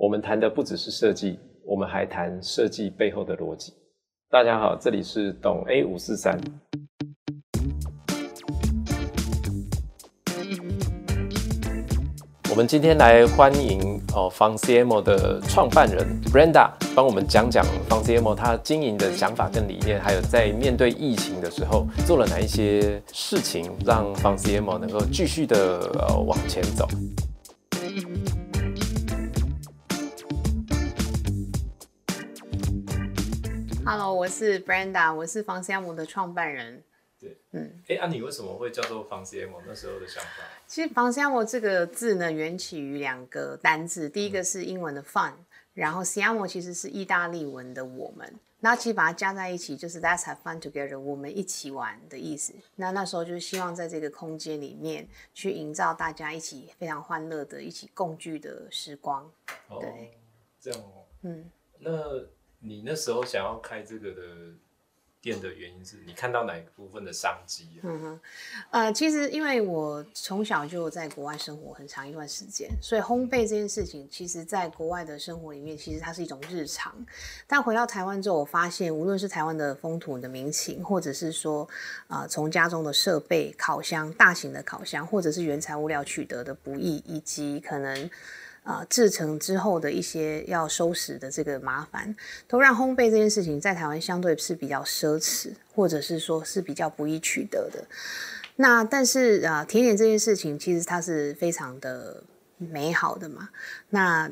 我们谈的不只是设计，我们还谈设计背后的逻辑。大家好，这里是懂 A 五四三。我们今天来欢迎哦 f a n c i e m o 的创办人 Brenda，帮我们讲讲 f a n c i e m o 他经营的想法跟理念，还有在面对疫情的时候做了哪一些事情，让 f a n c i e m o 能够继续的呃往前走。Hello，我是 Brenda，我是房 CM 的创办人。对，嗯，哎，啊，你为什么会叫做房 CM？那时候的想法？其实房 CM 这个字呢，源起于两个单字，第一个是英文的 fun，然后 CM 其实是意大利文的我们，那其实把它加在一起就是 Let's have fun together，我们一起玩的意思。那那时候就是希望在这个空间里面去营造大家一起非常欢乐的、一起共聚的时光。对，这样哦，嗯，那。你那时候想要开这个的店的原因是你看到哪一部分的商机？嗯哼，呃，其实因为我从小就在国外生活很长一段时间，所以烘焙这件事情，其实在国外的生活里面，其实它是一种日常。但回到台湾之后，我发现无论是台湾的风土的民情，或者是说，呃，从家中的设备、烤箱、大型的烤箱，或者是原材物料取得的不易，以及可能。啊，制成之后的一些要收拾的这个麻烦，都让烘焙这件事情在台湾相对是比较奢侈，或者是说是比较不易取得的。那但是啊，甜点这件事情其实它是非常的美好的嘛。那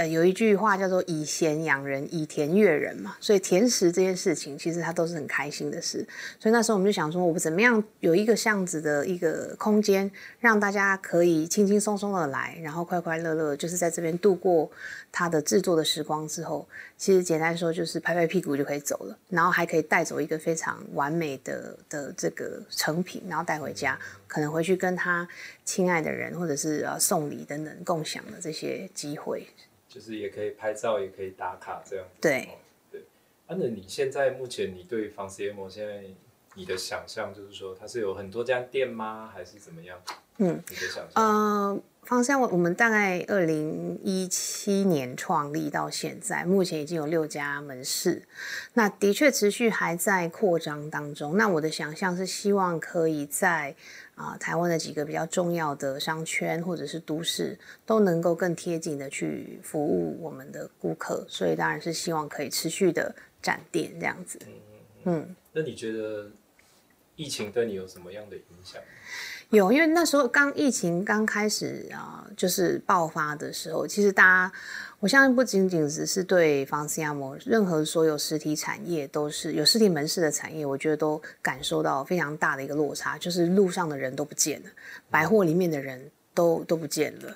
呃，有一句话叫做“以贤养人，以甜悦人”嘛，所以甜食这件事情其实它都是很开心的事。所以那时候我们就想说，我们怎么样有一个这样子的一个空间，让大家可以轻轻松松的来，然后快快乐乐，就是在这边度过它的制作的时光之后，其实简单说就是拍拍屁股就可以走了，然后还可以带走一个非常完美的的这个成品，然后带回家，可能回去跟他亲爱的人或者是呃送礼等等共享的这些机会。就是也可以拍照，也可以打卡这样。对对，那你现在目前你对房 C M 现在你的想象就是说它是有很多家店吗，还是怎么样？嗯，你的想象？呃，方向我我们大概二零一七年创立到现在，目前已经有六家门市，那的确持续还在扩张当中。那我的想象是希望可以在。啊，台湾的几个比较重要的商圈或者是都市，都能够更贴近的去服务我们的顾客，所以当然是希望可以持续的展店这样子。嗯嗯。那你觉得疫情对你有什么样的影响？有，因为那时候刚疫情刚开始啊，就是爆发的时候，其实大家。我相信不仅仅只是对房斯亚摩，任何所有实体产业都是有实体门市的产业，我觉得都感受到非常大的一个落差，就是路上的人都不见了，百货里面的人都都不见了。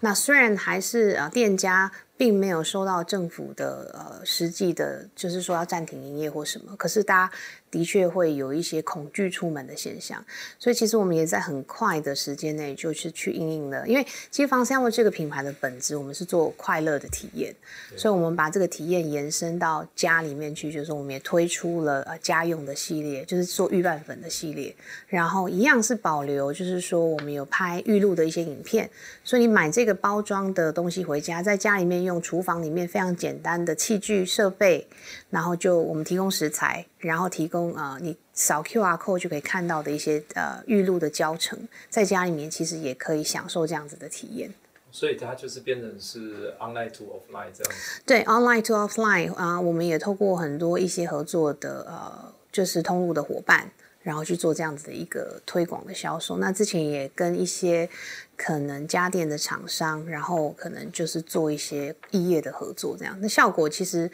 那虽然还是啊，店家并没有收到政府的呃实际的，就是说要暂停营业或什么，可是大家。的确会有一些恐惧出门的现象，所以其实我们也在很快的时间内就是去应应了。因为其实方香味这个品牌的本质，我们是做快乐的体验，所以我们把这个体验延伸到家里面去，就是我们也推出了呃家用的系列，就是做预拌粉的系列，然后一样是保留，就是说我们有拍预录的一些影片，所以你买这个包装的东西回家，在家里面用厨房里面非常简单的器具设备，然后就我们提供食材。然后提供呃，你扫 Q R code 就可以看到的一些呃预录的教程，在家里面其实也可以享受这样子的体验。所以它就是变成是 online to offline 这样子。对，online to offline 啊，我们也透过很多一些合作的呃，就是通路的伙伴，然后去做这样子的一个推广的销售。那之前也跟一些可能家电的厂商，然后可能就是做一些异业的合作，这样那效果其实。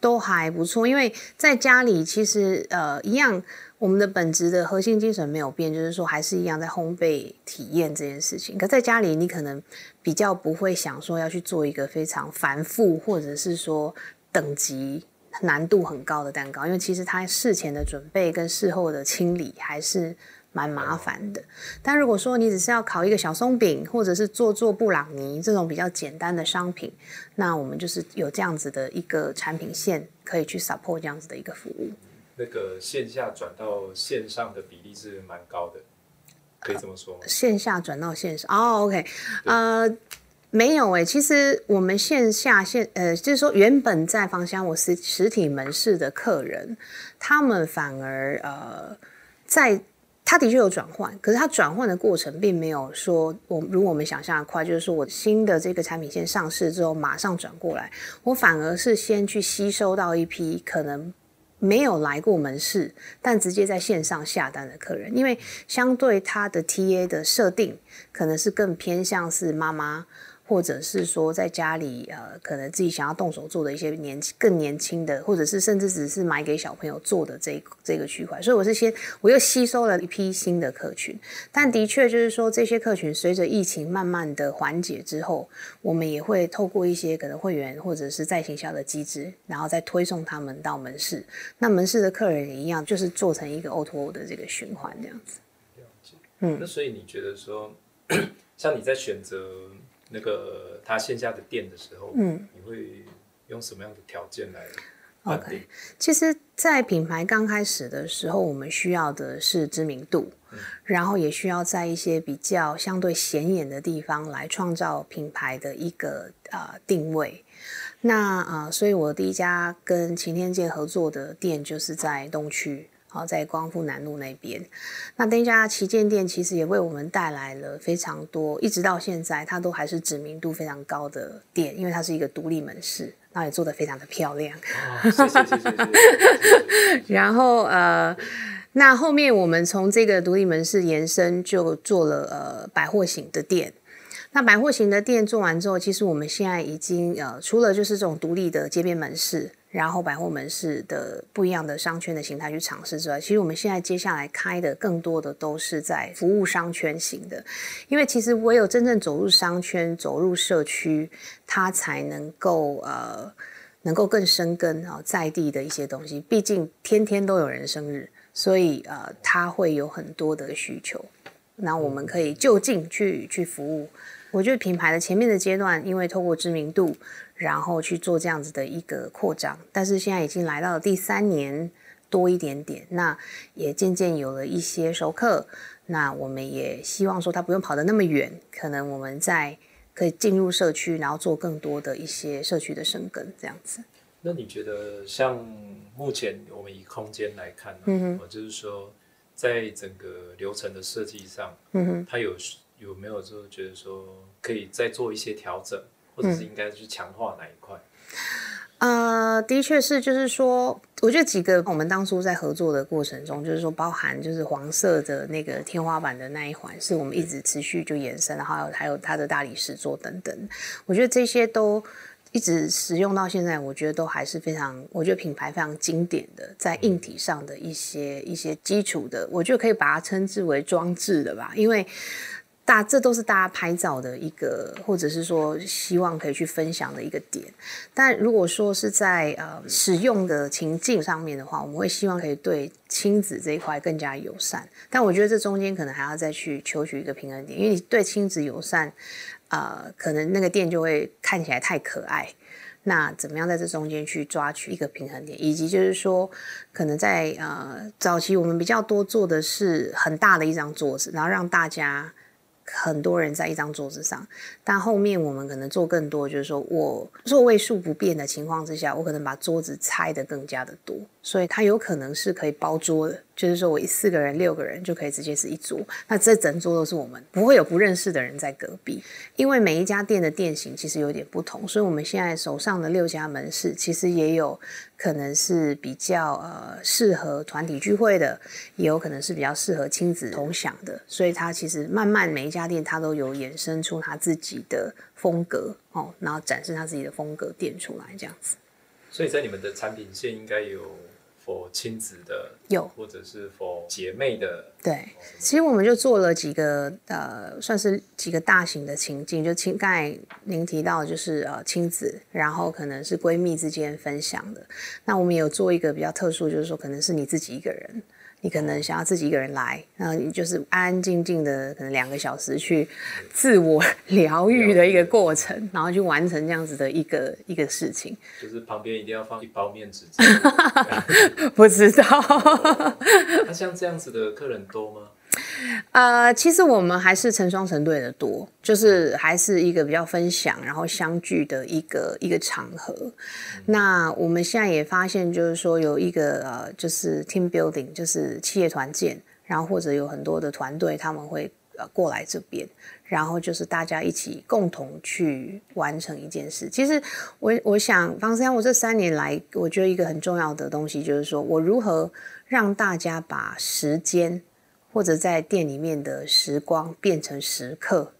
都还不错，因为在家里其实呃一样，我们的本质的核心精神没有变，就是说还是一样在烘焙体验这件事情。可在家里，你可能比较不会想说要去做一个非常繁复或者是说等级难度很高的蛋糕，因为其实它事前的准备跟事后的清理还是。蛮麻烦的，但如果说你只是要烤一个小松饼，或者是做做布朗尼这种比较简单的商品，那我们就是有这样子的一个产品线可以去 support 这样子的一个服务。那个线下转到线上的比例是蛮高的，可以这么说吗？线下转到线上哦，OK，呃。没有诶、其实我们线下线呃，就是说原本在芳香我实实体门市的客人，他们反而呃在。他的确有转换，可是他转换的过程并没有说我如果我们想象的快，就是说我新的这个产品线上市之后马上转过来，我反而是先去吸收到一批可能没有来过门市，但直接在线上下单的客人，因为相对他的 TA 的设定可能是更偏向是妈妈。或者是说在家里呃，可能自己想要动手做的一些年更年轻的，或者是甚至只是买给小朋友做的这这个区块，所以我是先我又吸收了一批新的客群，但的确就是说这些客群随着疫情慢慢的缓解之后，我们也会透过一些可能会员或者是在行销的机制，然后再推送他们到门市，那门市的客人也一样，就是做成一个 O to O 的这个循环这样子。嗯，那所以你觉得说，像你在选择那个他线下的店的时候，嗯，你会用什么样的条件来 OK，其实，在品牌刚开始的时候，我们需要的是知名度，然后也需要在一些比较相对显眼的地方来创造品牌的一个呃定位。那呃，所以我第一家跟擎天界合作的店就是在东区。好，在光复南路那边，那那家旗舰店其实也为我们带来了非常多，一直到现在，它都还是知名度非常高的店，因为它是一个独立门市，那也做得非常的漂亮。哦，谢谢谢谢谢谢。然后呃，那后面我们从这个独立门市延伸，就做了呃百货型的店。那百货型的店做完之后，其实我们现在已经呃，除了就是这种独立的街边门市，然后百货门市的不一样的商圈的形态去尝试之外，其实我们现在接下来开的更多的都是在服务商圈型的，因为其实唯有真正走入商圈、走入社区，它才能够呃。能够更生根啊，在地的一些东西，毕竟天天都有人生日，所以呃，它会有很多的需求。那我们可以就近去去服务。我觉得品牌的前面的阶段，因为透过知名度，然后去做这样子的一个扩张，但是现在已经来到了第三年多一点点，那也渐渐有了一些熟客。那我们也希望说，他不用跑得那么远，可能我们在。可以进入社区，然后做更多的一些社区的生根，这样子。那你觉得，像目前我们以空间来看呢、嗯哦，就是说，在整个流程的设计上，嗯哼，它有有没有说觉得说可以再做一些调整，或者是应该去强化哪一块？呃，的确是，就是说，我觉得几个我们当初在合作的过程中，就是说，包含就是黄色的那个天花板的那一环，是我们一直持续就延伸，然后还有还有它的大理石座等等，我觉得这些都一直使用到现在，我觉得都还是非常，我觉得品牌非常经典的，在硬体上的一些一些基础的，我觉得可以把它称之为装置的吧，因为。大，这都是大家拍照的一个，或者是说希望可以去分享的一个点。但如果说是在呃使用的情境上面的话，我们会希望可以对亲子这一块更加友善。但我觉得这中间可能还要再去求取一个平衡点，因为你对亲子友善，呃，可能那个店就会看起来太可爱。那怎么样在这中间去抓取一个平衡点，以及就是说，可能在呃早期我们比较多做的是很大的一张桌子，然后让大家。很多人在一张桌子上，但后面我们可能做更多，就是说我座位数不变的情况之下，我可能把桌子拆的更加的多，所以它有可能是可以包桌的，就是说我一四个人、六个人就可以直接是一桌，那这整桌都是我们，不会有不认识的人在隔壁，因为每一家店的店型其实有点不同，所以我们现在手上的六家门市其实也有可能是比较呃适合团体聚会的，也有可能是比较适合亲子同享的，所以它其实慢慢每一家店它都有衍生出它自己的风格哦，然后展示它自己的风格店出来这样子。所以在你们的产品线应该有 for 亲子的，有或者是 for 姐妹的，对，其实我们就做了几个呃，算是几个大型的情境，就亲刚才您提到就是呃亲子，然后可能是闺蜜之间分享的。那我们有做一个比较特殊，就是说可能是你自己一个人。你可能想要自己一个人来，然后你就是安安静静的，可能两个小时去自我 疗愈的一个过程，然后去完成这样子的一个一个事情。就是旁边一定要放一包面纸。不知道，那像这样子的客人多吗？呃，其实我们还是成双成对的多，就是还是一个比较分享，然后相聚的一个一个场合。那我们现在也发现，就是说有一个呃，就是 team building，就是企业团建，然后或者有很多的团队他们会呃过来这边，然后就是大家一起共同去完成一件事。其实我我想，方思阳，我这三年来，我觉得一个很重要的东西就是说我如何让大家把时间。或者在店里面的时光变成时刻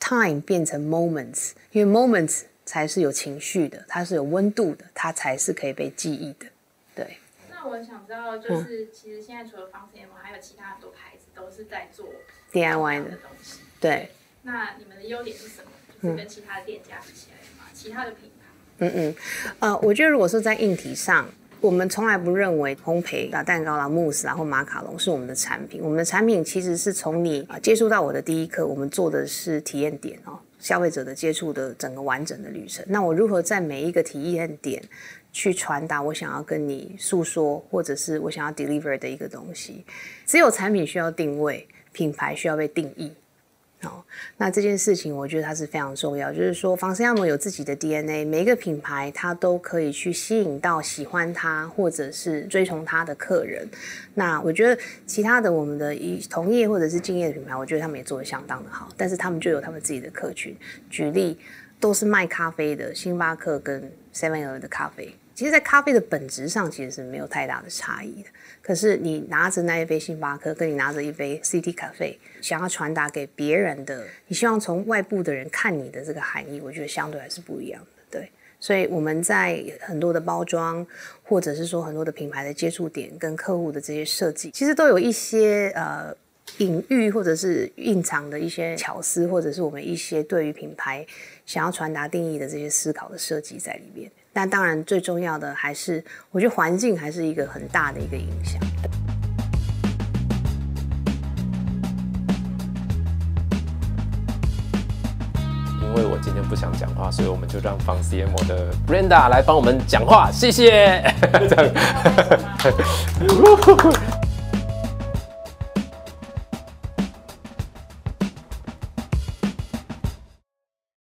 ，time 变成 moments，因为 moments 才是有情绪的，它是有温度的，它才是可以被记忆的。对。那我想知道，就是其实现在除了方 C M，还有其他很多牌子都是在做 DIY 的东西。对。那你们的优点是什么？就是跟其他的店家比起来嘛，其他的品牌。嗯嗯，呃，我觉得如果是在硬体上。我们从来不认为烘焙啊、蛋糕啦、慕斯然后马卡龙是我们的产品。我们的产品其实是从你啊接触到我的第一刻，我们做的是体验点哦，消费者的接触的整个完整的旅程。那我如何在每一个体验点去传达我想要跟你诉说，或者是我想要 deliver 的一个东西？只有产品需要定位，品牌需要被定义。哦，那这件事情我觉得它是非常重要，就是说，房思亚摩有自己的 DNA，每一个品牌它都可以去吸引到喜欢它或者是追从它的客人。那我觉得其他的我们的一同业或者是敬业的品牌，我觉得他们也做的相当的好，但是他们就有他们自己的客群。举例都是卖咖啡的，星巴克跟 Seven Eleven 的咖啡。其实，在咖啡的本质上，其实是没有太大的差异的。可是，你拿着那一杯星巴克，跟你拿着一杯 CT 咖啡，想要传达给别人的，你希望从外部的人看你的这个含义，我觉得相对还是不一样的。对，所以我们在很多的包装，或者是说很多的品牌的接触点跟客户的这些设计，其实都有一些呃隐喻或者是蕴藏的一些巧思，或者是我们一些对于品牌想要传达定义的这些思考的设计在里面。那当然，最重要的还是，我觉得环境还是一个很大的一个影响。因为我今天不想讲话，所以我们就让方 C M 的 Brenda 来帮我们讲话，谢谢。